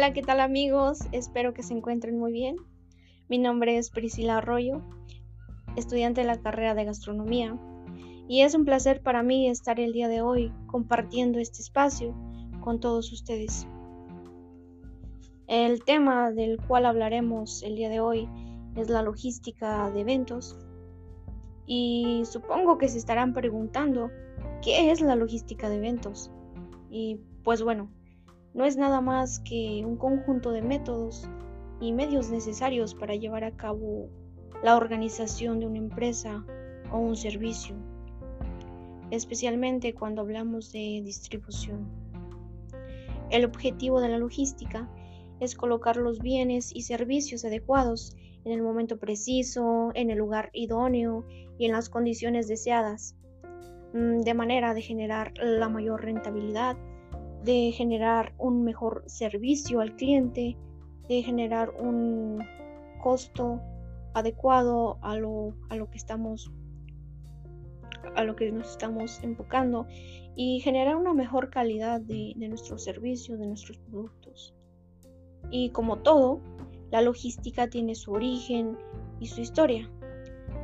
Hola, ¿qué tal amigos? Espero que se encuentren muy bien. Mi nombre es Priscila Arroyo, estudiante de la carrera de gastronomía, y es un placer para mí estar el día de hoy compartiendo este espacio con todos ustedes. El tema del cual hablaremos el día de hoy es la logística de eventos. Y supongo que se estarán preguntando, ¿qué es la logística de eventos? Y pues bueno, no es nada más que un conjunto de métodos y medios necesarios para llevar a cabo la organización de una empresa o un servicio, especialmente cuando hablamos de distribución. El objetivo de la logística es colocar los bienes y servicios adecuados en el momento preciso, en el lugar idóneo y en las condiciones deseadas, mm, de manera de generar la mayor rentabilidad de generar un mejor servicio al cliente, de generar un costo adecuado a lo, a lo que estamos a lo que nos estamos enfocando y generar una mejor calidad de, de nuestros servicios, de nuestros productos. Y como todo, la logística tiene su origen y su historia,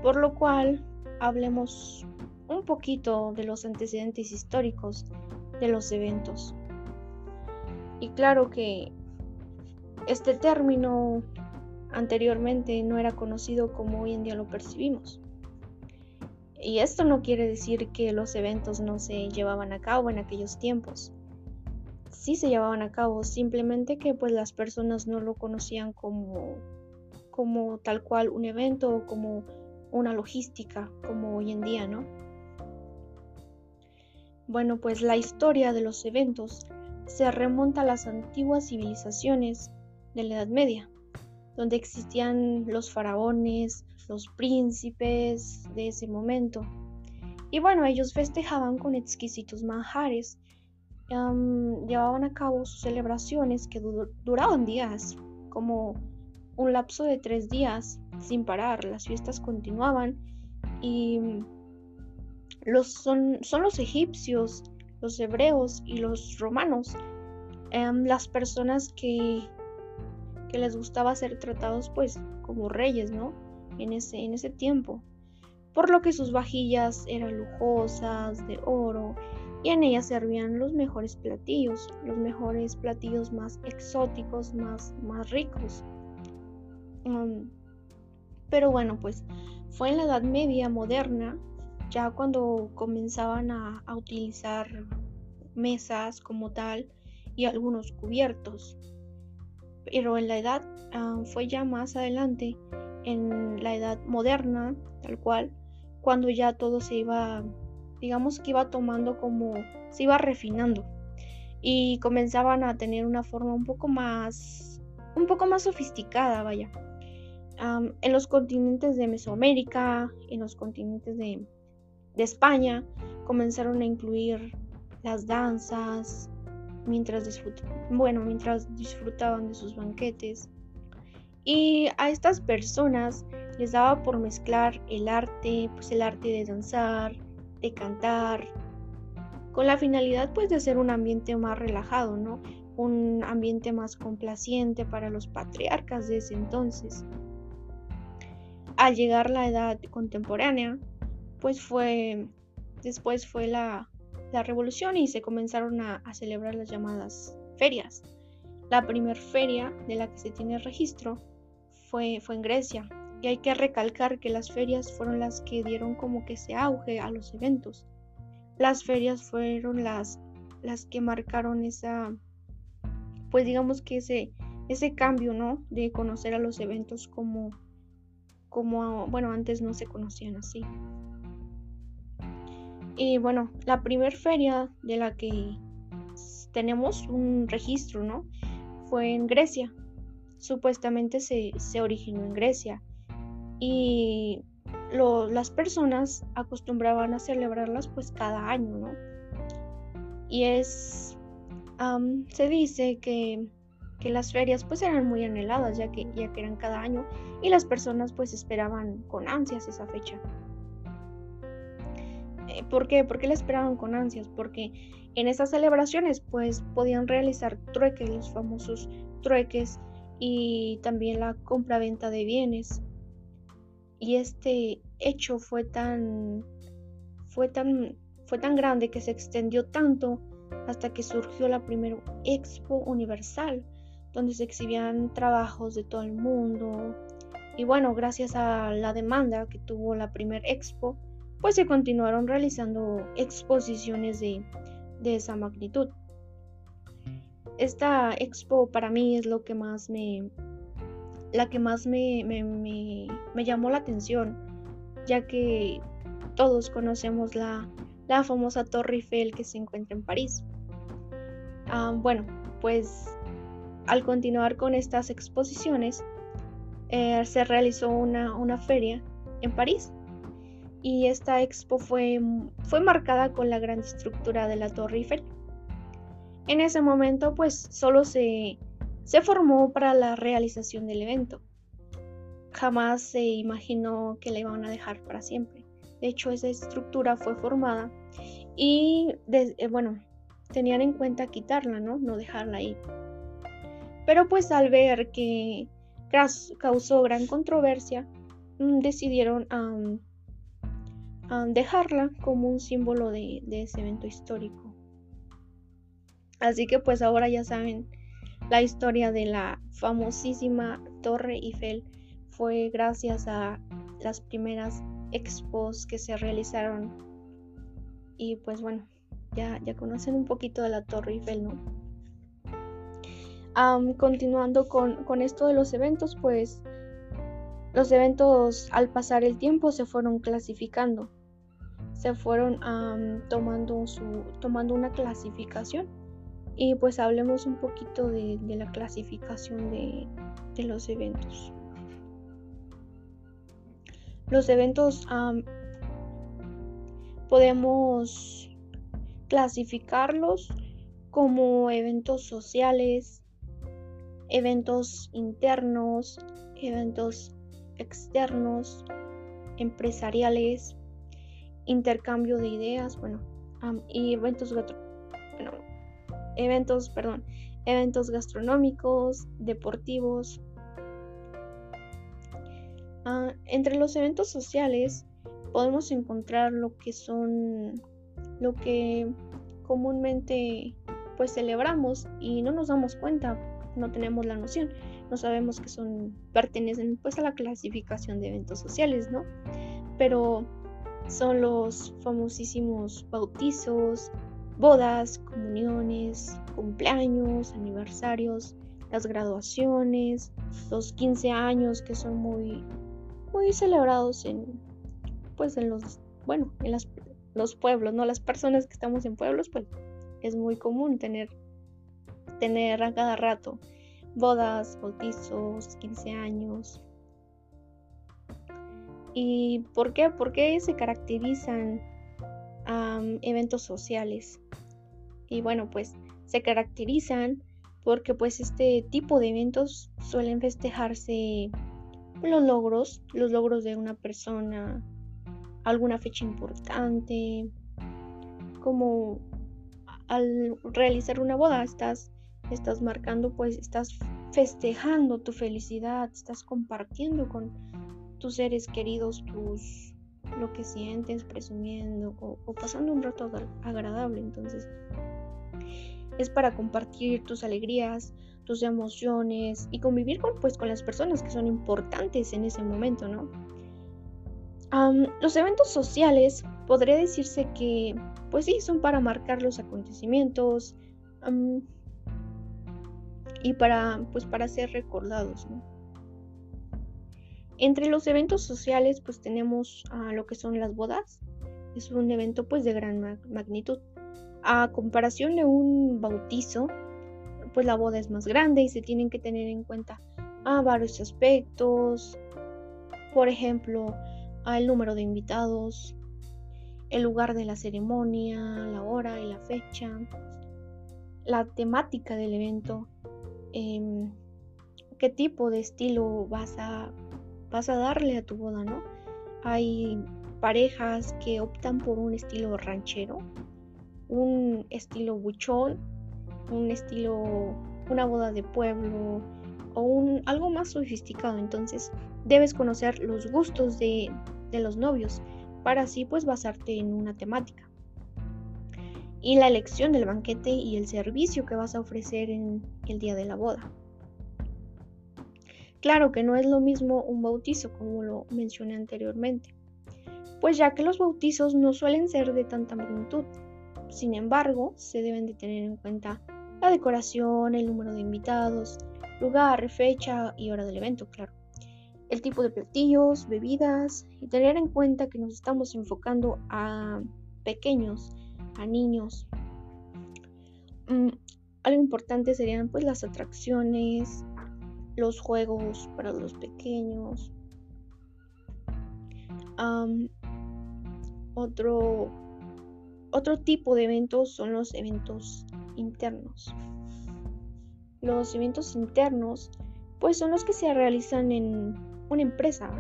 por lo cual hablemos un poquito de los antecedentes históricos de los eventos. Y claro que este término anteriormente no era conocido como hoy en día lo percibimos. Y esto no quiere decir que los eventos no se llevaban a cabo en aquellos tiempos. Sí se llevaban a cabo, simplemente que pues las personas no lo conocían como como tal cual un evento o como una logística como hoy en día, ¿no? Bueno, pues la historia de los eventos se remonta a las antiguas civilizaciones de la Edad Media, donde existían los faraones, los príncipes de ese momento. Y bueno, ellos festejaban con exquisitos manjares, llevaban a cabo sus celebraciones que duraban días, como un lapso de tres días sin parar. Las fiestas continuaban y los, son, son los egipcios los hebreos y los romanos, em, las personas que, que les gustaba ser tratados pues como reyes, ¿no? En ese, en ese tiempo. Por lo que sus vajillas eran lujosas, de oro, y en ellas servían los mejores platillos, los mejores platillos más exóticos, más, más ricos. Em, pero bueno, pues fue en la Edad Media moderna ya cuando comenzaban a, utilizar mesas como tal y algunos cubiertos. Pero en la edad ah, fue ya más adelante, en la edad moderna, tal cual, cuando ya todo se iba, digamos que iba tomando como, se iba refinando y comenzaban a tener una forma un poco más, un poco más sofisticada, vaya. en los continentes de Mesoamérica, en los continentes de, de España comenzaron a incluir las danzas mientras, bueno, mientras disfrutaban de sus banquetes. Y a estas personas les daba por mezclar el arte, pues el arte de danzar, de cantar, con la finalidad pues de hacer un ambiente más relajado, ¿no? Un ambiente más complaciente para los patriarcas de ese entonces. Al llegar la edad contemporánea, pues fue, después fue la, revolución y se comenzaron a, celebrar las llamadas ferias. La primera feria de la que se tiene registro fue, fue en Grecia y hay que recalcar que las ferias fueron las que dieron como que ese auge a los eventos. Las ferias fueron las, las que marcaron esa, pues digamos que ese, ese cambio, ¿no? De conocer a los eventos como, como, bueno, antes no se conocían así. Y bueno, la primera feria de la que tenemos un registro, ¿no? Fue en Grecia. Supuestamente se, originó en Grecia. Y las personas acostumbraban a celebrarlas pues cada año, ¿no? Y es, se dice que, que, las ferias pues eran muy anheladas ya que, ya que eran cada año y las personas pues esperaban con ansias esa fecha. Eh, ¿Por qué? Porque la esperaban con ansias, porque en esas celebraciones pues podían realizar trueques, los famosos trueques y también la compra-venta de bienes. Y este hecho fue tan, fue tan, fue tan grande que se extendió tanto hasta que surgió la primera Expo Universal, donde se exhibían trabajos de todo el mundo. Y bueno, gracias a la demanda que tuvo la primera Expo, pues se continuaron realizando exposiciones de, de esa magnitud. Esta expo para mí es lo que más me, la que más me, me, llamó la atención, ya que todos conocemos la, la famosa Torre Eiffel que se encuentra en París. Ah, bueno, pues al continuar con estas exposiciones, eh, se realizó una, una, feria en París y esta expo fue, fue marcada con la gran estructura de la Torre Eiffel. En ese momento, pues solo se, se formó para la realización del evento. Jamás se imaginó que la iban a dejar para siempre. De hecho, esa estructura fue formada y, eh, bueno, tenían en cuenta quitarla, ¿no? No dejarla ahí. Pero pues al ver que causó gran controversia, mm, dejarla como un símbolo de ese evento histórico. Así que pues ahora ya saben la historia de la famosísima Torre Eiffel fue gracias a las primeras expos que se realizaron. Y pues bueno, ya, ya conocen un poquito de la Torre Eiffel, ¿no? continuando con, con, esto de los eventos, pues los eventos al pasar el tiempo se fueron clasificando, se fueron tomando, su, tomando una clasificación y pues hablemos un poquito de, la clasificación de, los eventos. Los eventos podemos clasificarlos como eventos sociales, eventos internos, eventos externos, empresariales, intercambio de ideas, bueno, y eventos eventos, perdón, eventos gastronómicos, deportivos. Ah, entre los eventos sociales podemos encontrar lo que son lo que comúnmente pues celebramos y no nos damos cuenta, no tenemos la noción, no sabemos que son pertenecen pues a la clasificación de eventos sociales, ¿no? Pero son los famosísimos bautizos, bodas, comuniones, cumpleaños, aniversarios, las graduaciones, los 15 años que son muy muy celebrados en pues en los bueno, en las, los pueblos, no las personas que estamos en pueblos, pues es muy común tener tener a cada rato bodas, bautizos, 15 años. ¿Y por qué? ¿Por qué se caracterizan eventos sociales. Y bueno, pues se caracterizan porque pues este tipo de eventos suelen festejarse los logros, los logros de una persona, alguna fecha importante, como al realizar una boda estás, estás marcando, pues estás festejando tu felicidad, estás compartiendo con tus seres queridos tus lo que sientes, presumiendo o, pasando un rato agradable. Entonces, es para compartir tus alegrías, tus emociones y convivir con, pues, con las personas que son importantes en ese momento, ¿no? los eventos sociales podría decirse que, pues sí, son para marcar los acontecimientos y para, pues, para ser recordados. Entre los eventos sociales pues tenemos a lo que son las bodas. Es un evento pues de gran magnitud. A comparación de un bautizo, pues la boda es más grande y se tienen que tener en cuenta a varios aspectos. Por ejemplo, el número de invitados, el lugar de la ceremonia, la hora y la fecha, la temática del evento, em, qué tipo de estilo vas a vas a darle a tu boda, ¿no? Hay parejas que optan por un estilo ranchero, un estilo buchón, un estilo una boda de pueblo o un, algo más sofisticado. Entonces debes conocer los gustos de, de los novios para así pues basarte en una temática. Y la elección del banquete y el servicio que vas a ofrecer en el día de la boda. Claro que no es lo mismo un bautizo como lo mencioné anteriormente, pues ya que los bautizos no suelen ser de tanta magnitud. Sin embargo, se deben de tener en cuenta la decoración, el número de invitados, lugar, fecha y hora del evento, claro. El tipo de platillos, bebidas y tener en cuenta que nos estamos enfocando a pequeños, a niños. Mm, algo importante serían pues las atracciones, los juegos para los pequeños. otro, otro tipo de eventos son los eventos internos. Los eventos internos pues son los que se realizan en una empresa,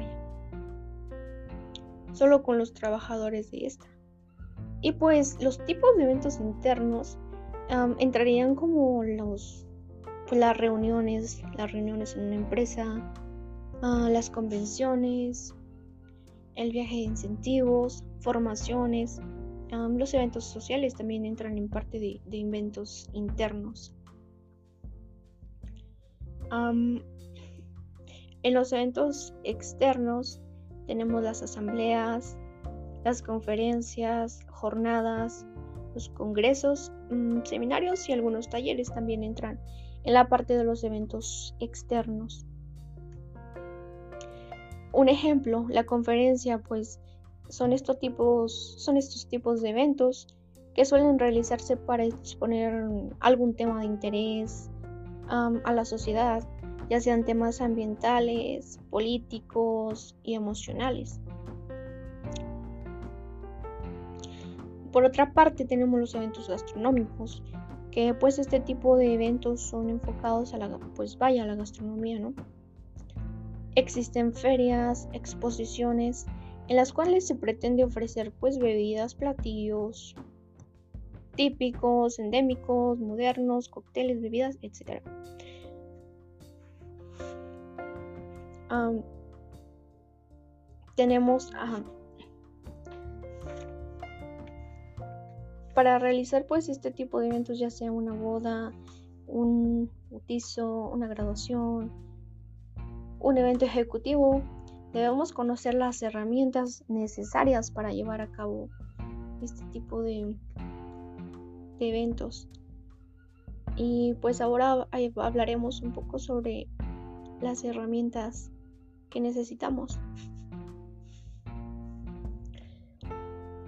Solo con los trabajadores de esta. Y pues los tipos de eventos internos entrarían como los pues, las reuniones, las reuniones en una empresa, ah, las convenciones, el viaje de incentivos, formaciones, los eventos sociales también entran en parte de, eventos internos. en los eventos externos tenemos las asambleas, las conferencias, jornadas, los congresos, mm, seminarios y algunos talleres también entran en la parte de los eventos externos. Un ejemplo, la conferencia, pues son estos tipos, son estos tipos de eventos que suelen realizarse para exponer algún tema de interés a la sociedad, ya sean temas ambientales, políticos y emocionales. Por otra parte, tenemos los eventos gastronómicos, que pues este tipo de eventos son enfocados a la, pues vaya, a la gastronomía, ¿no? Existen ferias, exposiciones, en las cuales se pretende ofrecer pues bebidas, platillos típicos, endémicos, modernos, cócteles, bebidas, etc. tenemos para realizar pues este tipo de eventos, ya sea una boda, un bautizo, una graduación, un evento ejecutivo, debemos conocer las herramientas necesarias para llevar a cabo este tipo de, de eventos. Y pues ahora hablaremos un poco sobre las herramientas que necesitamos.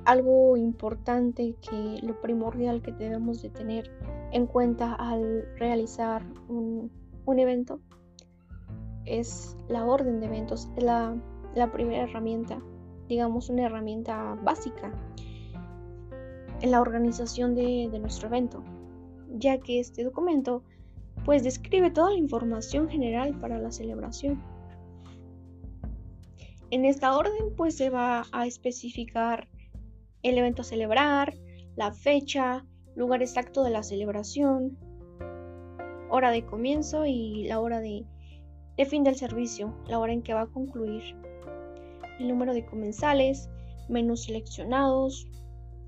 Algo importante que lo primordial que debemos de tener en cuenta al realizar un, evento es la orden de eventos, es la, primera herramienta, digamos una herramienta básica en la organización de, de nuestro evento, ya que este documento pues describe toda la información general para la celebración. En esta orden pues se va a especificar el evento a celebrar, la fecha, lugar exacto de la celebración, hora de comienzo y la hora de, fin del servicio, la hora en que va a concluir, el número de comensales, menús seleccionados,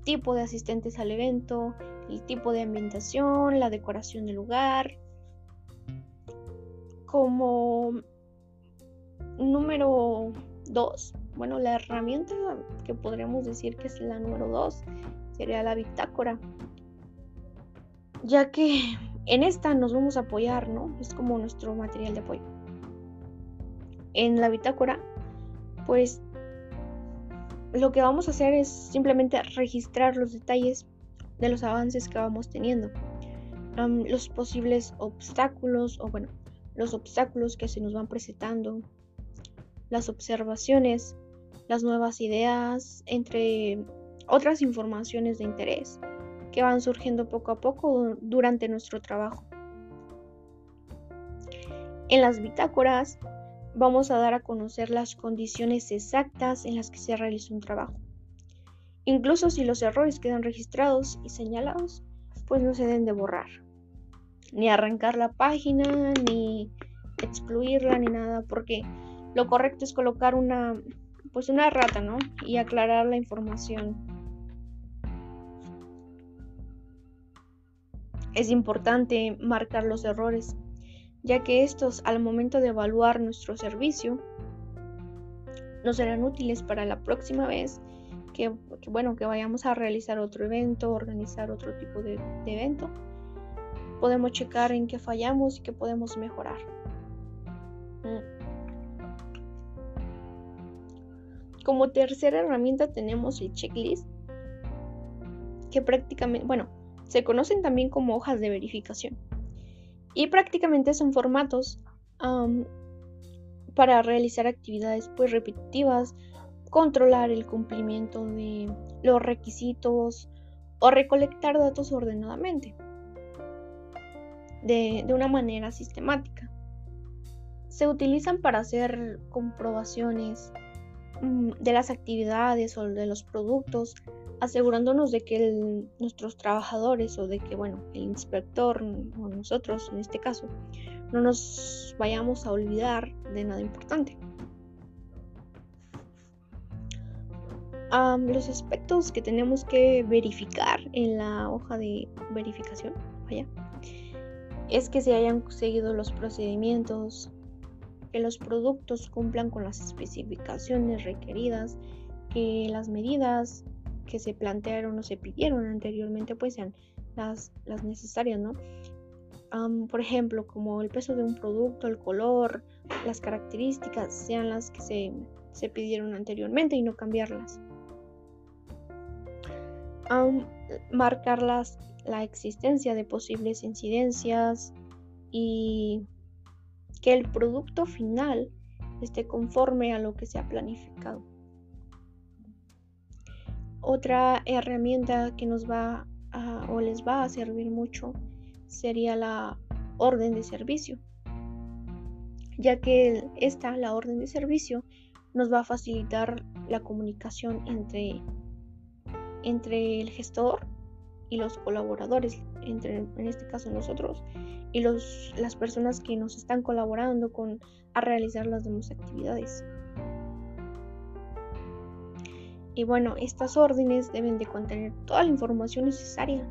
tipo de asistentes al evento, el tipo de ambientación, la decoración del lugar. Como número 2, bueno, la herramienta que podríamos decir que es la número 2 sería la bitácora, ya que en esta nos vamos a apoyar, ¿no? Es como nuestro material de apoyo. En la bitácora, pues lo que vamos a hacer es simplemente registrar los detalles de los avances que vamos teniendo, los posibles obstáculos o bueno, los obstáculos que se nos van presentando, las observaciones, las nuevas ideas, entre otras informaciones de interés que van surgiendo poco a poco durante nuestro trabajo. En las bitácoras vamos a dar a conocer las condiciones exactas en las que se realiza un trabajo. Incluso si los errores quedan registrados y señalados, pues no se deben de borrar. ni arrancar la página, ni excluirla, ni nada, porque lo correcto es colocar una, pues una rata, ¿no? Y aclarar la información. Es importante marcar los errores, ya que estos al momento de evaluar nuestro servicio nos serán útiles para la próxima vez que, bueno, que vayamos a realizar otro evento, organizar otro tipo de, evento. Podemos checar en qué fallamos y qué podemos mejorar. Mm. Como tercera herramienta tenemos el checklist, que prácticamente, bueno, se conocen también como hojas de verificación. Y prácticamente son formatos para realizar actividades pues repetitivas, controlar el cumplimiento de los requisitos o recolectar datos ordenadamente de, una manera sistemática. Se utilizan para hacer comprobaciones de las actividades o de los productos, asegurándonos de que nuestros trabajadores o de que, bueno, el inspector o nosotros en este caso, no nos vayamos a olvidar de nada importante. los aspectos que tenemos que verificar en la hoja de verificación, es que se hayan seguido los procedimientos, que los productos cumplan con las especificaciones requeridas, que las medidas que se plantearon o se pidieron anteriormente pues sean las, las necesarias, ¿no? por ejemplo, como el peso de un producto, el color, las características sean las que se, se pidieron anteriormente y no cambiarlas. marcar la existencia de posibles incidencias y que el producto final esté conforme a lo que se ha planificado. Otra herramienta que nos va a, o les va a servir mucho sería la orden de servicio, ya que esta, la orden de servicio, nos va a facilitar la comunicación entre, entre el gestor y los colaboradores, entre, en este caso nosotros, y los, las personas que nos están colaborando con, a realizar las demás actividades. Y bueno, estas órdenes deben de contener toda la información necesaria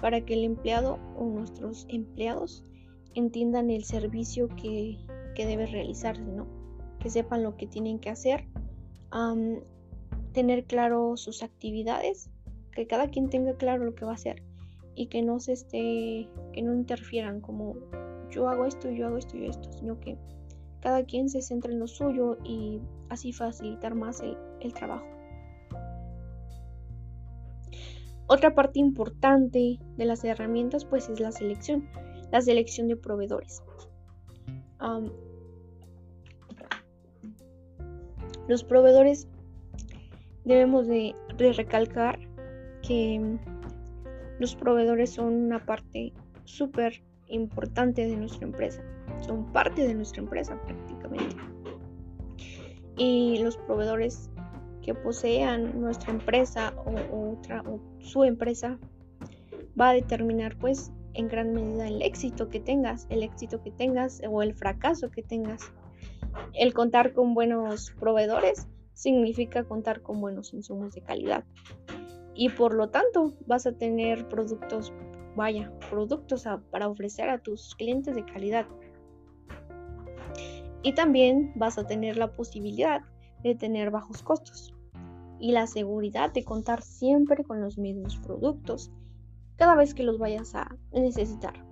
para que el empleado o nuestros empleados entiendan el servicio que, que debe realizarse, ¿no? Que sepan lo que tienen que hacer, tener claro sus actividades, que cada quien tenga claro lo que va a hacer y que no se esté, que no interfieran como yo hago esto, yo hago esto y esto, sino que cada quien se centre en lo suyo y así facilitar más el, el trabajo. Otra parte importante de las herramientas pues es la selección, la selección de proveedores. los proveedores debemos de recalcar que los proveedores son una parte súper importante de nuestra empresa. Son parte de nuestra empresa prácticamente. Y los proveedores que posean nuestra empresa o, o su empresa va a determinar pues en gran medida el éxito que tengas, el éxito que tengas o el fracaso que tengas. El contar con buenos proveedores significa contar con buenos insumos de calidad y por lo tanto vas a tener productos, vaya, productos para ofrecer a tus clientes de calidad. Y también vas a tener la posibilidad de tener bajos costos y la seguridad de contar siempre con los mismos productos cada vez que los vayas a necesitar.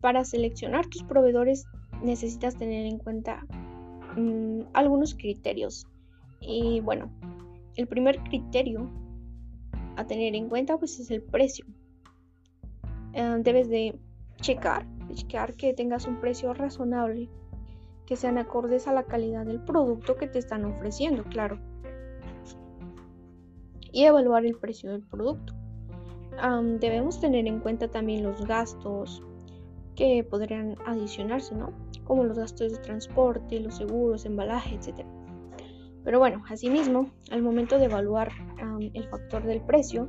Para seleccionar tus proveedores necesitas tener en cuenta mm, algunos criterios. Y bueno, el primer criterio a tener en cuenta pues es el precio. Eh, debes de checar, checar que tengas un precio razonable, que sean acordes a la calidad del producto que te están ofreciendo, claro. Y evaluar el precio del producto. debemos tener en cuenta también los gastos que podrían adicionarse, ¿no? Como los gastos de transporte, los seguros, embalaje, etcétera. Pero bueno, asimismo, al momento de evaluar el factor del precio,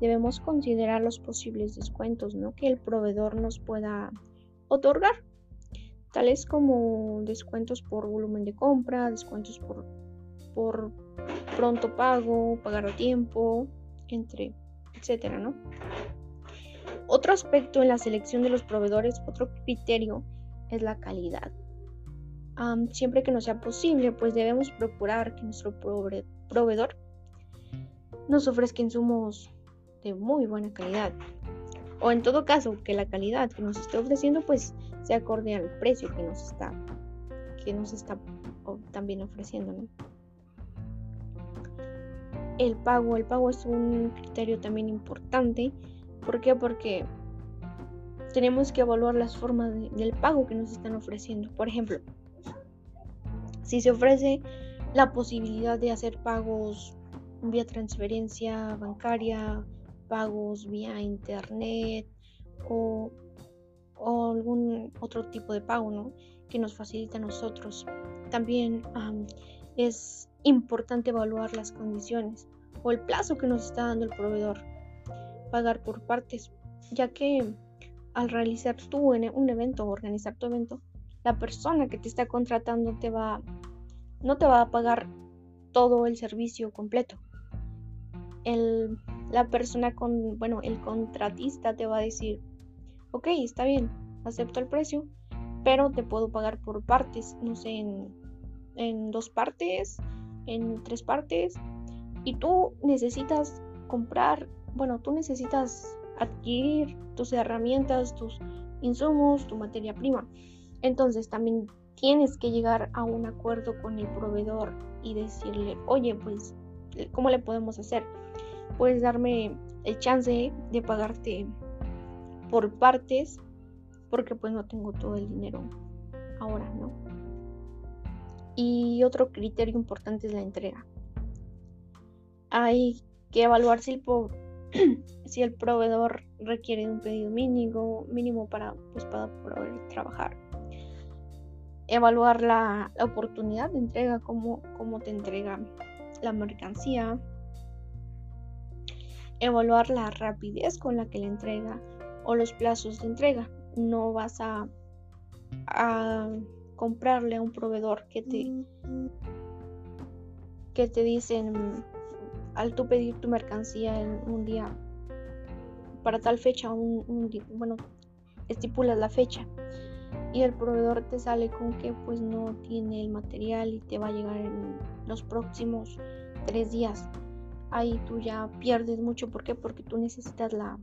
debemos considerar los posibles descuentos ¿no? que el proveedor nos pueda otorgar, tales como descuentos por volumen de compra, descuentos por, por pronto pago, pagar a tiempo, entre etcétera, ¿no? Otro aspecto en la selección de los proveedores, otro criterio, es la calidad. Siempre que nos sea posible, pues debemos procurar que nuestro proveedor nos ofrezca insumos de muy buena calidad. O en todo caso, que la calidad que nos esté ofreciendo pues sea acorde al precio que nos está, que nos está también ofreciendo. El pago, el pago es un criterio también importante. ¿Por qué? Porque tenemos que evaluar las formas del pago que nos están ofreciendo. Por ejemplo, si se ofrece la posibilidad de hacer pagos vía transferencia bancaria, pagos vía internet o, algún otro tipo de pago ¿no? que nos facilita a nosotros. También es importante evaluar las condiciones o el plazo que nos está dando el proveedor. Pagar por partes, ya que al realizar tú un evento o organizar tu evento, la persona que te está contratando te va, no te va a pagar todo el servicio completo. El la persona con, bueno, el contratista te va a decir, ok, está bien, acepto el precio, pero te puedo pagar por partes, no sé, en, en dos partes, en tres partes, y tú necesitas comprar, bueno, tú necesitas adquirir tus herramientas, tus insumos, tu materia prima. Entonces también tienes que llegar a un acuerdo con el proveedor y decirle, oye, pues, ¿cómo le podemos hacer? puedes darme el chance de pagarte por partes porque pues no tengo todo el dinero ahora, ¿no? Y otro criterio importante es la entrega. Hay que evaluar si el, proveedor requiere un pedido mínimo, mínimo para, pues, para poder trabajar. Evaluar la, oportunidad de entrega, cómo, cómo te entrega la mercancía, evaluar la rapidez con la que la entrega o los plazos de entrega. No vas a, a comprarle a un proveedor que te que te dicen al tú pedir tu mercancía en un día para tal fecha un, bueno estipulas la fecha y el proveedor te sale con que pues no tiene el material y te va a llegar en los próximos tres días ahí tú ya pierdes mucho. ¿Por qué? Porque tú necesitas la,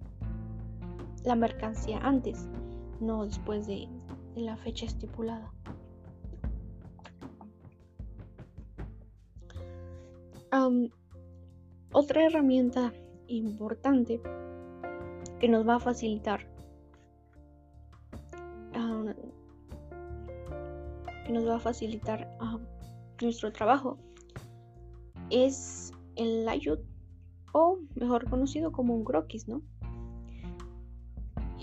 la mercancía antes, no después de, la fecha estipulada. otra herramienta importante que nos va a facilitar que nos va a facilitar nuestro trabajo es el layut o mejor conocido como un croquis, ¿no?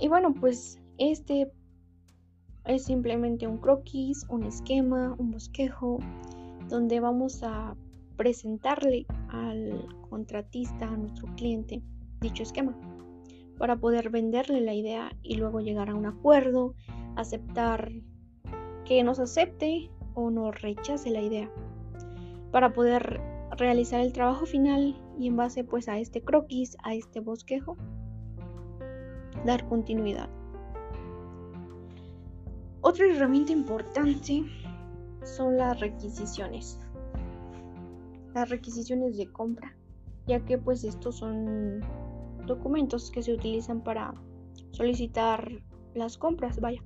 Y bueno, pues este es simplemente un croquis, un esquema, un bosquejo, donde vamos a presentarle al contratista, a nuestro cliente, dicho esquema, para poder venderle la idea y luego llegar a un acuerdo, aceptar que nos acepte o nos rechace la idea, para poder realizar el trabajo final y en base pues a este croquis, a este bosquejo, dar continuidad. Otra herramienta importante son las requisiciones. Las requisiciones de compra, ya que pues estos son documentos que se utilizan para solicitar las compras, vaya.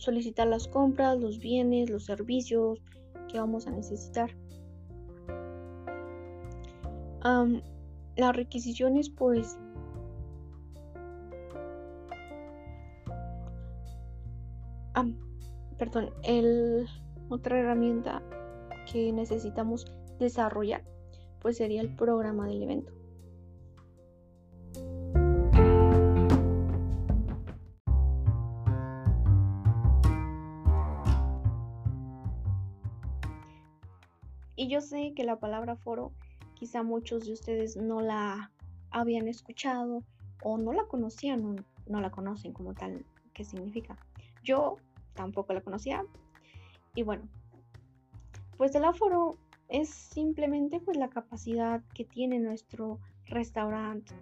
Solicitar las compras, los bienes, los servicios, que vamos a necesitar. las requisiciones pues perdón, otra herramienta que necesitamos desarrollar pues sería el programa del evento. Yo sé que la palabra foro quizá muchos de ustedes no la habían escuchado o no la conocían o no la conocen como tal, qué significa. Yo tampoco la conocía. Y bueno, pues el aforo es simplemente pues la capacidad que tiene nuestro restaurante.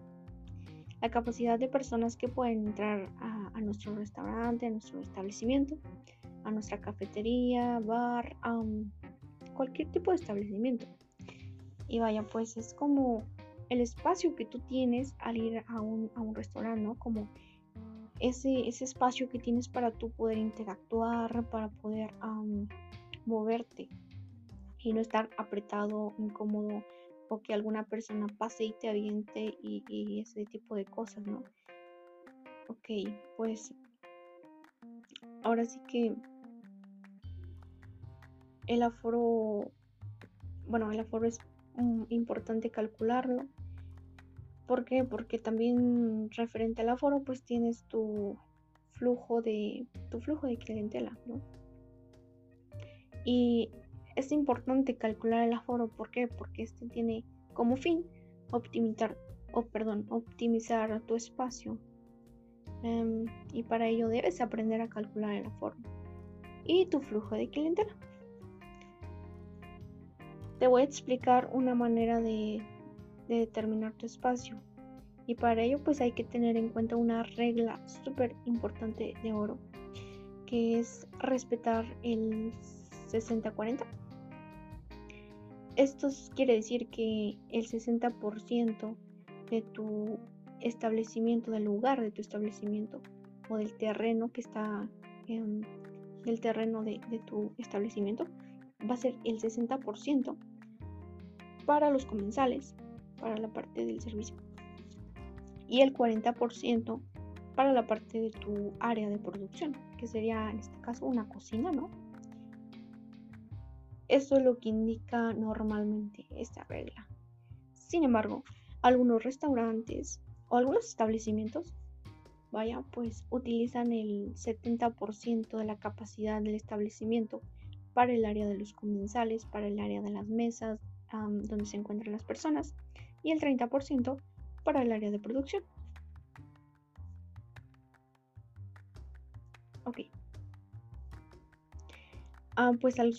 La capacidad de personas que pueden entrar a, nuestro restaurante, a nuestro establecimiento, a nuestra cafetería, bar, cualquier tipo de establecimiento. Y vaya, pues es como el espacio que tú tienes al ir a un, a un restaurante, ¿no? Como ese, ese espacio que tienes para tú poder interactuar, para poder moverte y no estar apretado, incómodo o que alguna persona pase y te aviente y, ese tipo de cosas, ¿no? Ok, pues ahora sí que el aforo, bueno, el aforo es importante calcularlo ¿Por qué? Porque también referente al aforo, pues tienes tu flujo de tu flujo de clientela, ¿no? Y es importante calcular el aforo, ¿por qué? Porque este tiene como fin optimizar, o perdón, optimizar tu espacio. Em, y para ello debes aprender a calcular el aforo y tu flujo de clientela. Te voy a explicar una manera de de determinar tu espacio. Y para ello pues hay que tener en cuenta una regla súper importante de oro, que es respetar el 60-40. Esto quiere decir que el 60% de tu establecimiento, del lugar de tu establecimiento o del terreno que está, en del terreno de, de tu establecimiento, va a ser el 60% para los comensales, para la parte del servicio y el 40% para la parte de tu área de producción, que sería en este caso una cocina, ¿no? Eso es lo que indica normalmente esta regla. Sin embargo, algunos restaurantes o algunos establecimientos, vaya, pues utilizan el 70% de la capacidad del establecimiento para el área de los comensales, para el área de las mesas, donde se encuentran las personas y el 30% para el área de producción. Ok. Ah, pues al,